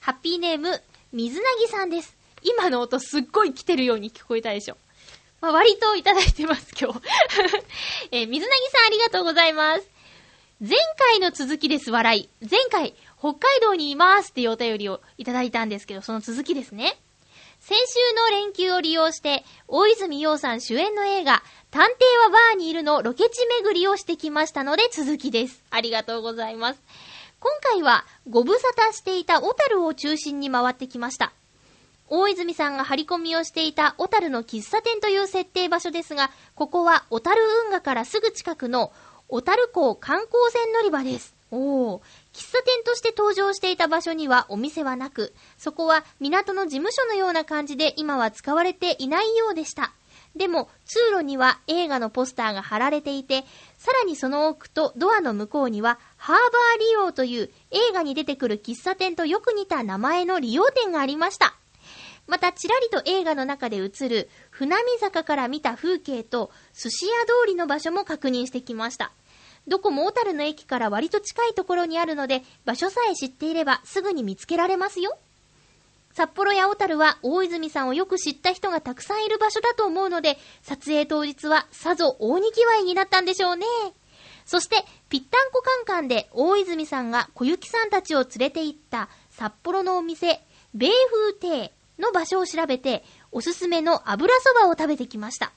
ハッピーネーム、水なぎさんです。今の音すっごい来てるように聞こえたでしょ。まあ、割といただいてます、今日。えー、水なぎさんありがとうございます。前回の続きです、笑い。前回、北海道にいますっていうお便りをいただいたんですけど、その続きですね。先週の連休を利用して、大泉洋さん主演の映画、探偵はバーにいるのロケ地巡りをしてきましたので続きです。ありがとうございます。今回はご無沙汰していた小樽を中心に回ってきました。大泉さんが張り込みをしていた小樽の喫茶店という設定場所ですが、ここは小樽運河からすぐ近くの小樽港観光船乗り場です。おー。喫茶店として登場していた場所にはお店はなく、そこは港の事務所のような感じで今は使われていないようでした。でも、通路には映画のポスターが貼られていて、さらにその奥とドアの向こうには、ハーバー利用という映画に出てくる喫茶店とよく似た名前の利用店がありました。また、ちらりと映画の中で映る、船見坂から見た風景と、寿司屋通りの場所も確認してきました。どこも小樽の駅から割と近いところにあるので、場所さえ知っていればすぐに見つけられますよ。札幌や小樽は大泉さんをよく知った人がたくさんいる場所だと思うので、撮影当日はさぞ大にぎわいになったんでしょうね。そして、ぴったんこカンカンで大泉さんが小雪さんたちを連れて行った札幌のお店、米風亭の場所を調べて、おすすめの油そばを食べてきました。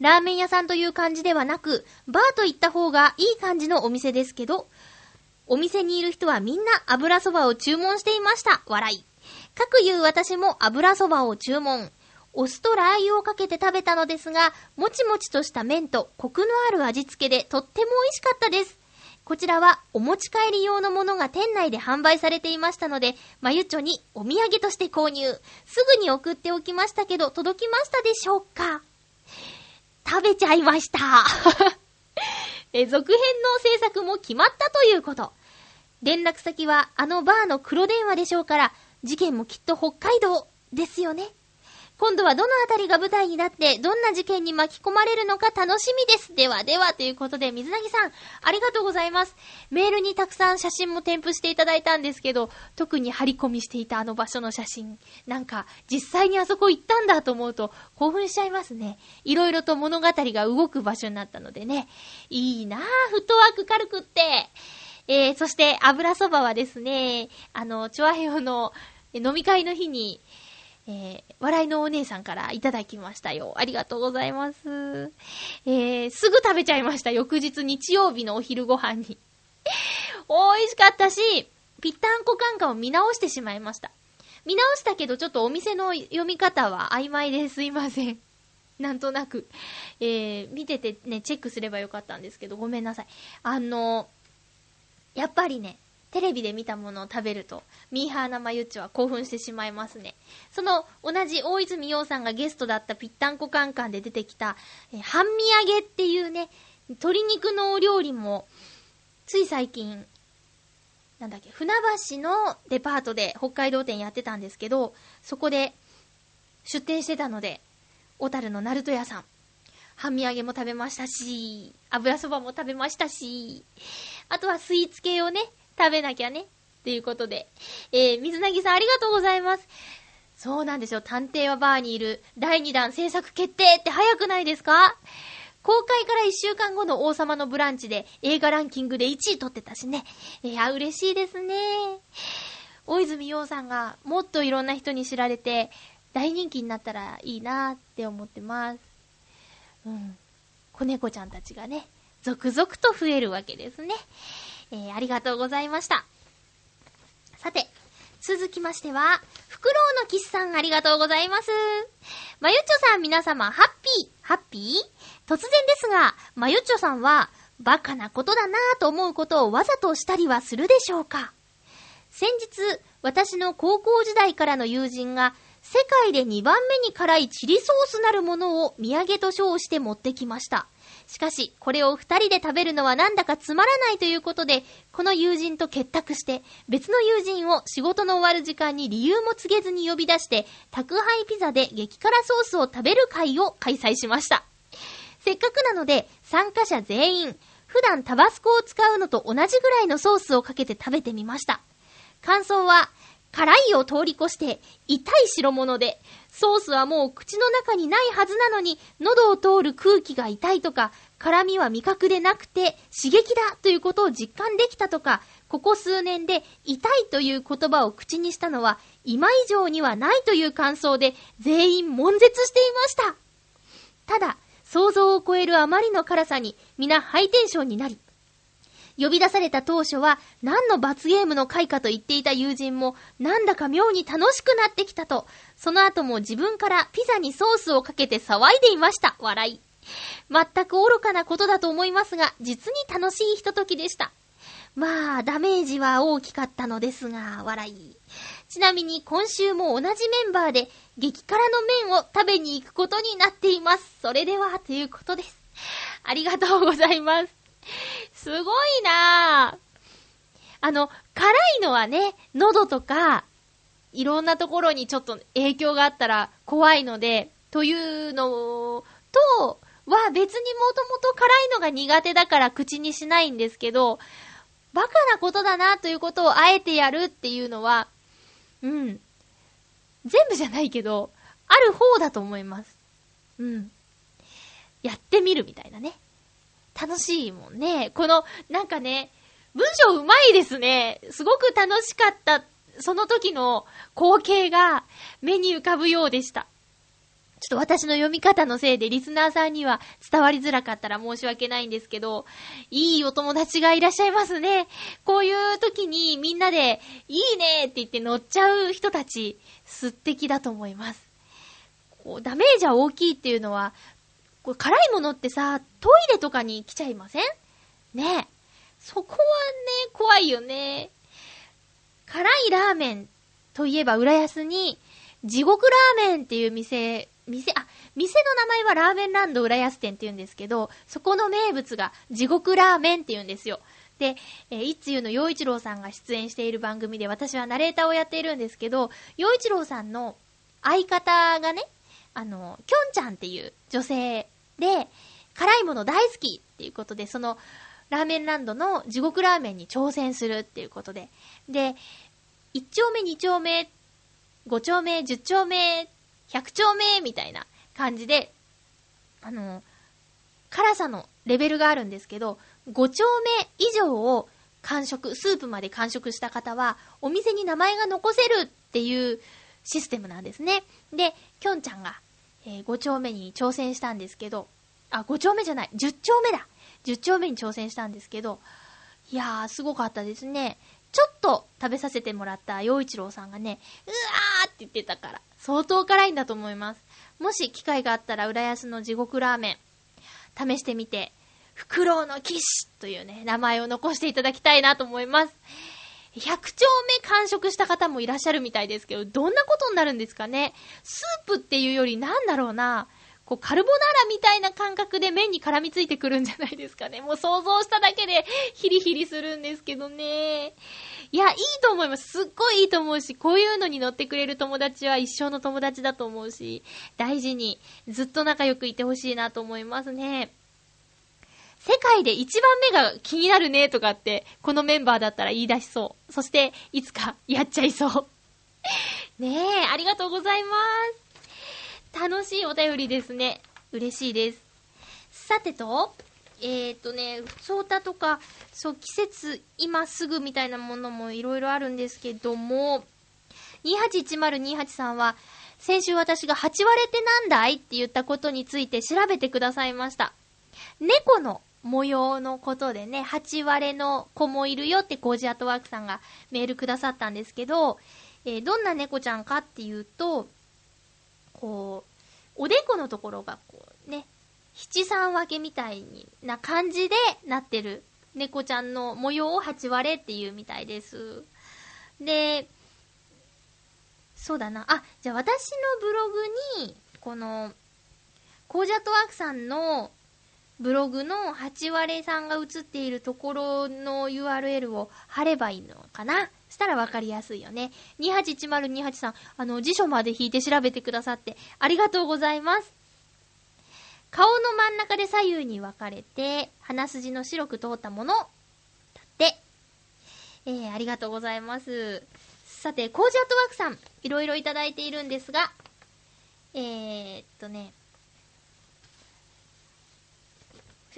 ラーメン屋さんという感じではなく、バーと言った方がいい感じのお店ですけど、お店にいる人はみんな油そばを注文していました。笑い。かくいう私も油そばを注文。お酢とラー油をかけて食べたのですが、もちもちとした麺とコクのある味付けでとっても美味しかったです。こちらはお持ち帰り用のものが店内で販売されていましたので、まゆちょにお土産として購入。すぐに送っておきましたけど、届きましたでしょうか？食べちゃいました。え、続編の制作も決まったということ。連絡先はあのバーの黒電話でしょうから、事件もきっと北海道ですよね。今度はどのあたりが舞台になって、どんな事件に巻き込まれるのか楽しみです。ではでは、ということで、水なぎさん、ありがとうございます。メールにたくさん写真も添付していただいたんですけど、特に張り込みしていたあの場所の写真、なんか、実際にあそこ行ったんだと思うと、興奮しちゃいますね。いろいろと物語が動く場所になったのでね。いいなぁ、フットワーク軽くって。えー、そして、油そばはですね、あの、チョアヘヨの飲み会の日に、えー、笑いのお姉さんからいただきましたよ。ありがとうございます。えー、すぐ食べちゃいました。翌日日曜日のお昼ご飯に。美味しかったし、ぴったんこカンカンを見直してしまいました。見直したけどちょっとお店の読み方は曖昧ですいません。なんとなく。えー、見ててね、チェックすればよかったんですけど、ごめんなさい。あの、やっぱりね、テレビで見たものを食べると、ミーハーなまゆっちは興奮してしまいますね。その、同じ大泉洋さんがゲストだったぴったんこカンカンで出てきた、え半身揚げっていうね、鶏肉のお料理も、つい最近、なんだっけ、船橋のデパートで北海道店やってたんですけど、そこで出店してたので、小樽のナルト屋さん、半身揚げも食べましたし、油そばも食べましたし、あとはスイーツ系をね、食べなきゃね。ということで。えー、水なぎさんありがとうございます。そうなんですよ。探偵はバーにいる第2弾制作決定って早くないですか？公開から1週間後の王様のブランチで映画ランキングで1位取ってたしね。いや、嬉しいですね。大泉洋さんがもっといろんな人に知られて大人気になったらいいなって思ってます。うん。子猫ちゃんたちがね、続々と増えるわけですね。えー、ありがとうございました。さて、続きましては、フクロウのキスさんありがとうございます。まゆっちょさん皆様、ハッピー、ハッピー？突然ですが、まゆっちょさんは、バカなことだなぁと思うことをわざとしたりはするでしょうか？先日、私の高校時代からの友人が、世界で2番目に辛いチリソースなるものを土産と称して持ってきました。しかし、これを二人で食べるのはなんだかつまらないということで、この友人と結託して、別の友人を仕事の終わる時間に理由も告げずに呼び出して、宅配ピザで激辛ソースを食べる会を開催しました。せっかくなので、参加者全員、普段タバスコを使うのと同じぐらいのソースをかけて食べてみました。感想は、辛いを通り越して、痛い代物で、ソースはもう口の中にないはずなのに、喉を通る空気が痛いとか、辛みは味覚でなくて刺激だということを実感できたとか、ここ数年で痛いという言葉を口にしたのは、今以上にはないという感想で、全員悶絶していました。ただ、想像を超えるあまりの辛さに、皆ハイテンションになり、呼び出された当初は何の罰ゲームの回かと言っていた友人もなんだか妙に楽しくなってきたと、その後も自分からピザにソースをかけて騒いでいました。笑い。全く愚かなことだと思いますが、実に楽しいひとときでした。まあ、ダメージは大きかったのですが、笑い。ちなみに今週も同じメンバーで激辛の麺を食べに行くことになっています。それでは、ということです。ありがとうございます。すごいなぁ。あの、辛いのはね、喉とか、いろんなところにちょっと影響があったら怖いので、というのと、は別にもともと辛いのが苦手だから口にしないんですけど、バカなことだなということをあえてやるっていうのは、うん。全部じゃないけど、ある方だと思います。うん。やってみるみたいなね。楽しいもんね。この、なんかね、文章うまいですね。すごく楽しかった、その時の光景が目に浮かぶようでした。ちょっと私の読み方のせいでリスナーさんには伝わりづらかったら申し訳ないんですけど、いいお友達がいらっしゃいますね。こういう時にみんなで、いいねって言って乗っちゃう人たち、素敵だと思います。こう、ダメージは大きいっていうのは、これ辛いものってさ、トイレとかに来ちゃいません？ねそこはね、怖いよね。辛いラーメンといえば浦安に、地獄ラーメンっていう店店、あ、店の名前はラーメンランド浦安店って言うんですけど、そこの名物が地獄ラーメンって言うんですよ。で、えー、いつゆの洋一郎さんが出演している番組で私はナレーターをやっているんですけど、洋一郎さんの相方がね、あの、きょんちゃんっていう女性で、辛いもの大好きっていうことで、その、ラーメンランドの地獄ラーメンに挑戦するっていうことで。で、1丁目、2丁目、5丁目、10丁目100丁目みたいな感じで、あの、辛さのレベルがあるんですけど、5丁目以上を完食、スープまで完食した方は、お店に名前が残せるっていうシステムなんですね。で、きょんちゃんが、えー、5丁目に挑戦したんですけど、あ、5丁目じゃない、10丁目だ !10 丁目に挑戦したんですけど、いやー、すごかったですね。ちょっと食べさせてもらった洋一郎さんがね、うわーって言ってたから、相当辛いんだと思います。もし機会があったら、浦安の地獄ラーメン、試してみて、フクロウの騎士というね、名前を残していただきたいなと思います。100丁目完食した方もいらっしゃるみたいですけど、どんなことになるんですかねスープっていうよりなんだろうな、こう、カルボナーラみたいな感覚で麺に絡みついてくるんじゃないですかね。もう想像しただけでヒリヒリするんですけどね。いや、いいと思います。すっごいいいと思うし、こういうのに乗ってくれる友達は一生の友達だと思うし、大事にずっと仲良くいてほしいなと思いますね。世界で一番目が気になるねとかって、このメンバーだったら言い出しそう。そして、いつかやっちゃいそう。ねえ、ありがとうございます。楽しいお便りですね。嬉しいです。さてと、えっ、ー、とね、ソータとか、そう、季節、今すぐみたいなものもいろいろあるんですけども、281028さんは、先週私が8割ってなんだいって言ったことについて調べてくださいました。猫の模様のことでね、8割の子もいるよってコージアートワークさんがメールくださったんですけど、えー、どんな猫ちゃんかっていうと、こう、おでこのところがこうね、七三分けみたいな感じでなってる猫ちゃんの模様を8割れっていうみたいです。で、そうだな。あ、じゃあ私のブログに、この、コージャトワークさんのブログの8割れさんが映っているところの URL を貼ればいいのかな？したらわかりやすいよね。281028さん、あの、辞書まで引いて調べてくださってありがとうございます。顔の真ん中で左右に分かれて、鼻筋の白く通ったもの、だって。えー、ありがとうございます。さて、コージアットワークさん、いろいろいただいているんですが、えー、っとね、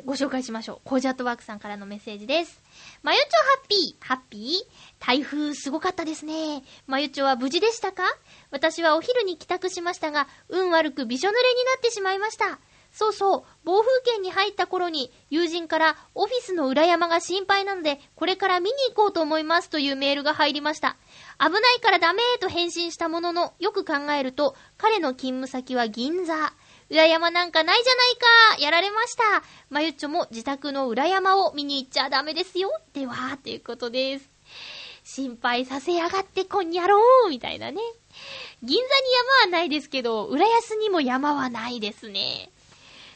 ご紹介しましょう。コージャットワークさんからのメッセージです。まゆちょハッピー、ハッピー？台風すごかったですね。まゆちょは無事でしたか？私はお昼に帰宅しましたが、運悪くびしょ濡れになってしまいました。そうそう、暴風圏に入った頃に友人からオフィスの裏山が心配なので、これから見に行こうと思いますというメールが入りました。危ないからダメーと返信したものの、よく考えると、彼の勤務先は銀座。裏山なんかないじゃないかやられましたまゆっちょも自宅の裏山を見に行っちゃダメですよでは、ということです。心配させやがってこんにゃろうみたいなね。銀座に山はないですけど、浦安にも山はないですね。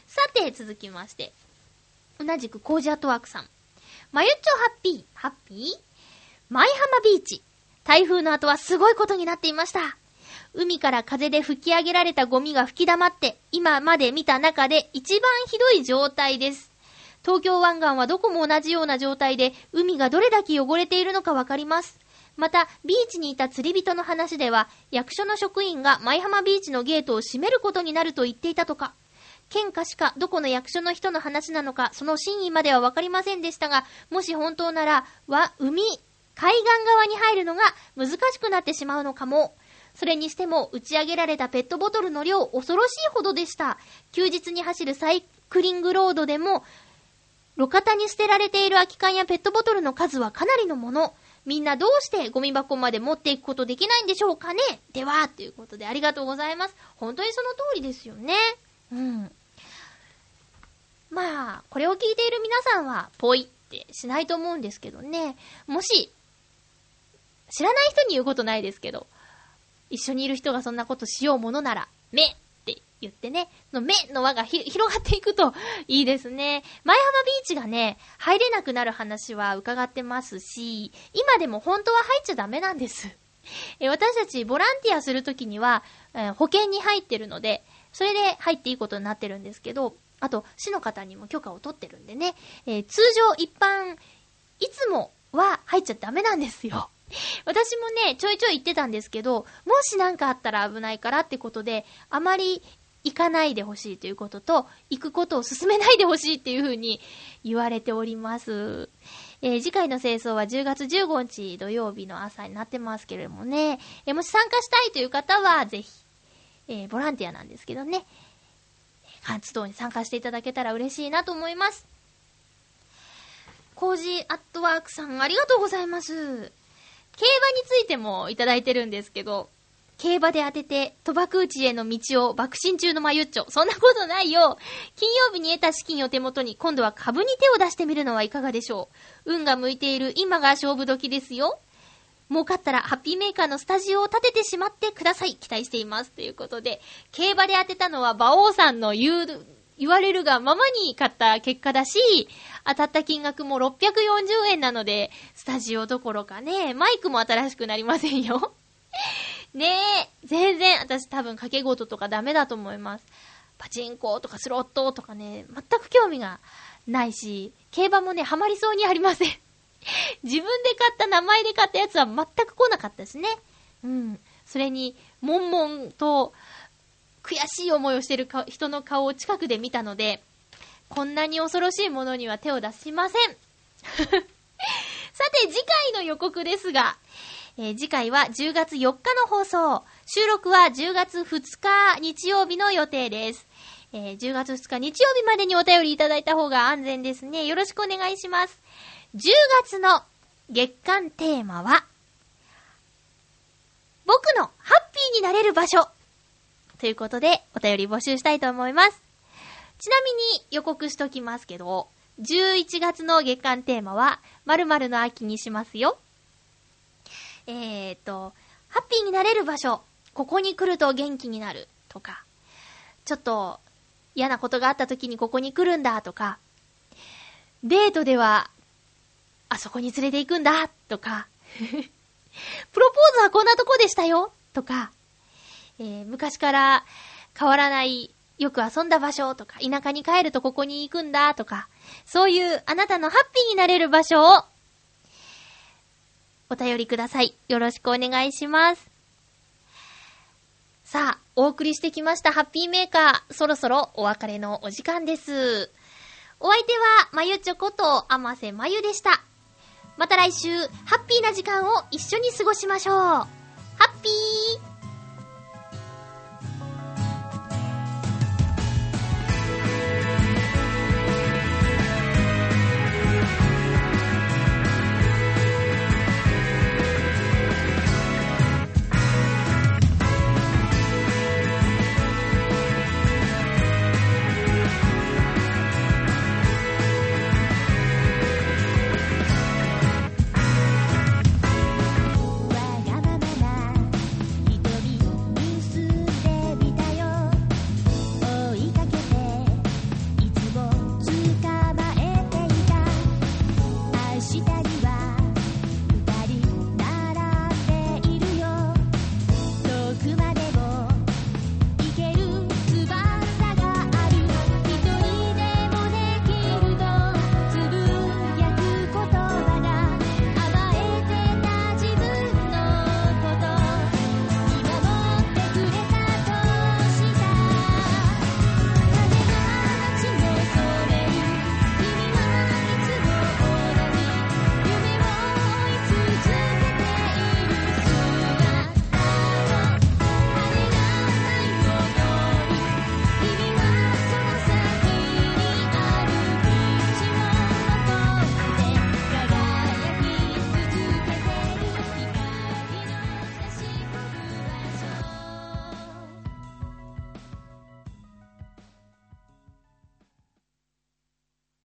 さて、続きまして。同じくコージアトワークさん。まゆっちょハッピー、ハッピー？舞浜ビーチ。台風の後はすごいことになっていました。海から風で吹き上げられたゴミが吹き溜まって、今まで見た中で一番ひどい状態です。東京湾岸はどこも同じような状態で、海がどれだけ汚れているのかわかります。また、ビーチにいた釣り人の話では、役所の職員が舞浜ビーチのゲートを閉めることになると言っていたとか。喧嘩しかどこの役所の人の話なのか、その真意まではわかりませんでしたが、もし本当なら、は、海、海岸側に入るのが難しくなってしまうのかも。それにしても、打ち上げられたペットボトルの量、恐ろしいほどでした。休日に走るサイクリングロードでも、路肩に捨てられている空き缶やペットボトルの数はかなりのもの。みんなどうしてゴミ箱まで持っていくことできないんでしょうかね？では、ということでありがとうございます。本当にその通りですよね。うん。まあ、これを聞いている皆さんは、ぽいってしないと思うんですけどね。もし、知らない人に言うことないですけど、一緒にいる人がそんなことしようものなら、めって言ってね、の目の輪が 広がっていくといいですね。前浜ビーチがね、入れなくなる話は伺ってますし、今でも本当は入っちゃダメなんです。え私たちボランティアするときには、え、保険に入ってるので、それで入っていいことになってるんですけど、あと、市の方にも許可を取ってるんでね、えー、通常一般、いつもは入っちゃダメなんですよ。私もね、ちょいちょい言ってたんですけど、もし何かあったら危ないからってことで、あまり行かないでほしいということと、行くことを勧めないでほしいっていう風に 言われております。えー、次回の清掃は10月15日土曜日の朝になってますけれどもね、えー、もし参加したいという方は、ぜひ、えー、ボランティアなんですけどね、活動に参加していただけたら嬉しいなと思います。コージーアットワークさんありがとうございます。競馬についてもいただいてるんですけど、競馬で当てて、賭博打ちへの道を爆心中のマユッチョ。そんなことないよ。金曜日に得た資金を手元に、今度は株に手を出してみるのはいかがでしょう。運が向いている今が勝負時ですよ。儲かったらハッピーメーカーのスタジオを建ててしまってください。期待しています。ということで、競馬で当てたのは馬王さんの言う、言われるがままに買った結果だし、当たった金額も640円なので、スタジオどころかね、マイクも新しくなりませんよ。ねえ、全然、私多分掛け事とかダメだと思います。パチンコとかスロットとかね、全く興味がないし、競馬もね、ハマりそうにありません。自分で買った名前で買ったやつは全く来なかったしね。うん。それに、悶々と、悔しい思いをしている人の顔を近くで見たので、こんなに恐ろしいものには手を出しません。さて、次回の予告ですが、えー、次回は10月4日の放送。収録は10月2日日曜日の予定です。えー、10月2日日曜日までにお便りいただいた方が安全ですね。よろしくお願いします。10月の月間テーマは、僕のハッピーになれる場所ということで、お便り募集したいと思います。ちなみに予告しときますけど、11月の月間テーマは、〇〇の秋にしますよ。えー、っと、ハッピーになれる場所、ここに来ると元気になるとか、ちょっと嫌なことがあった時にここに来るんだとか、デートでは、あそこに連れて行くんだとか、プロポーズはこんなとこでしたよとか、えー、昔から変わらないよく遊んだ場所とか、田舎に帰るとここに行くんだとか、そういうあなたのハッピーになれる場所をお便りください。よろしくお願いします。さあ、お送りしてきましたハッピーメーカー、そろそろお別れのお時間です。お相手は、まゆちょこと、あませまゆでした。また来週、ハッピーな時間を一緒に過ごしましょう。ハッピー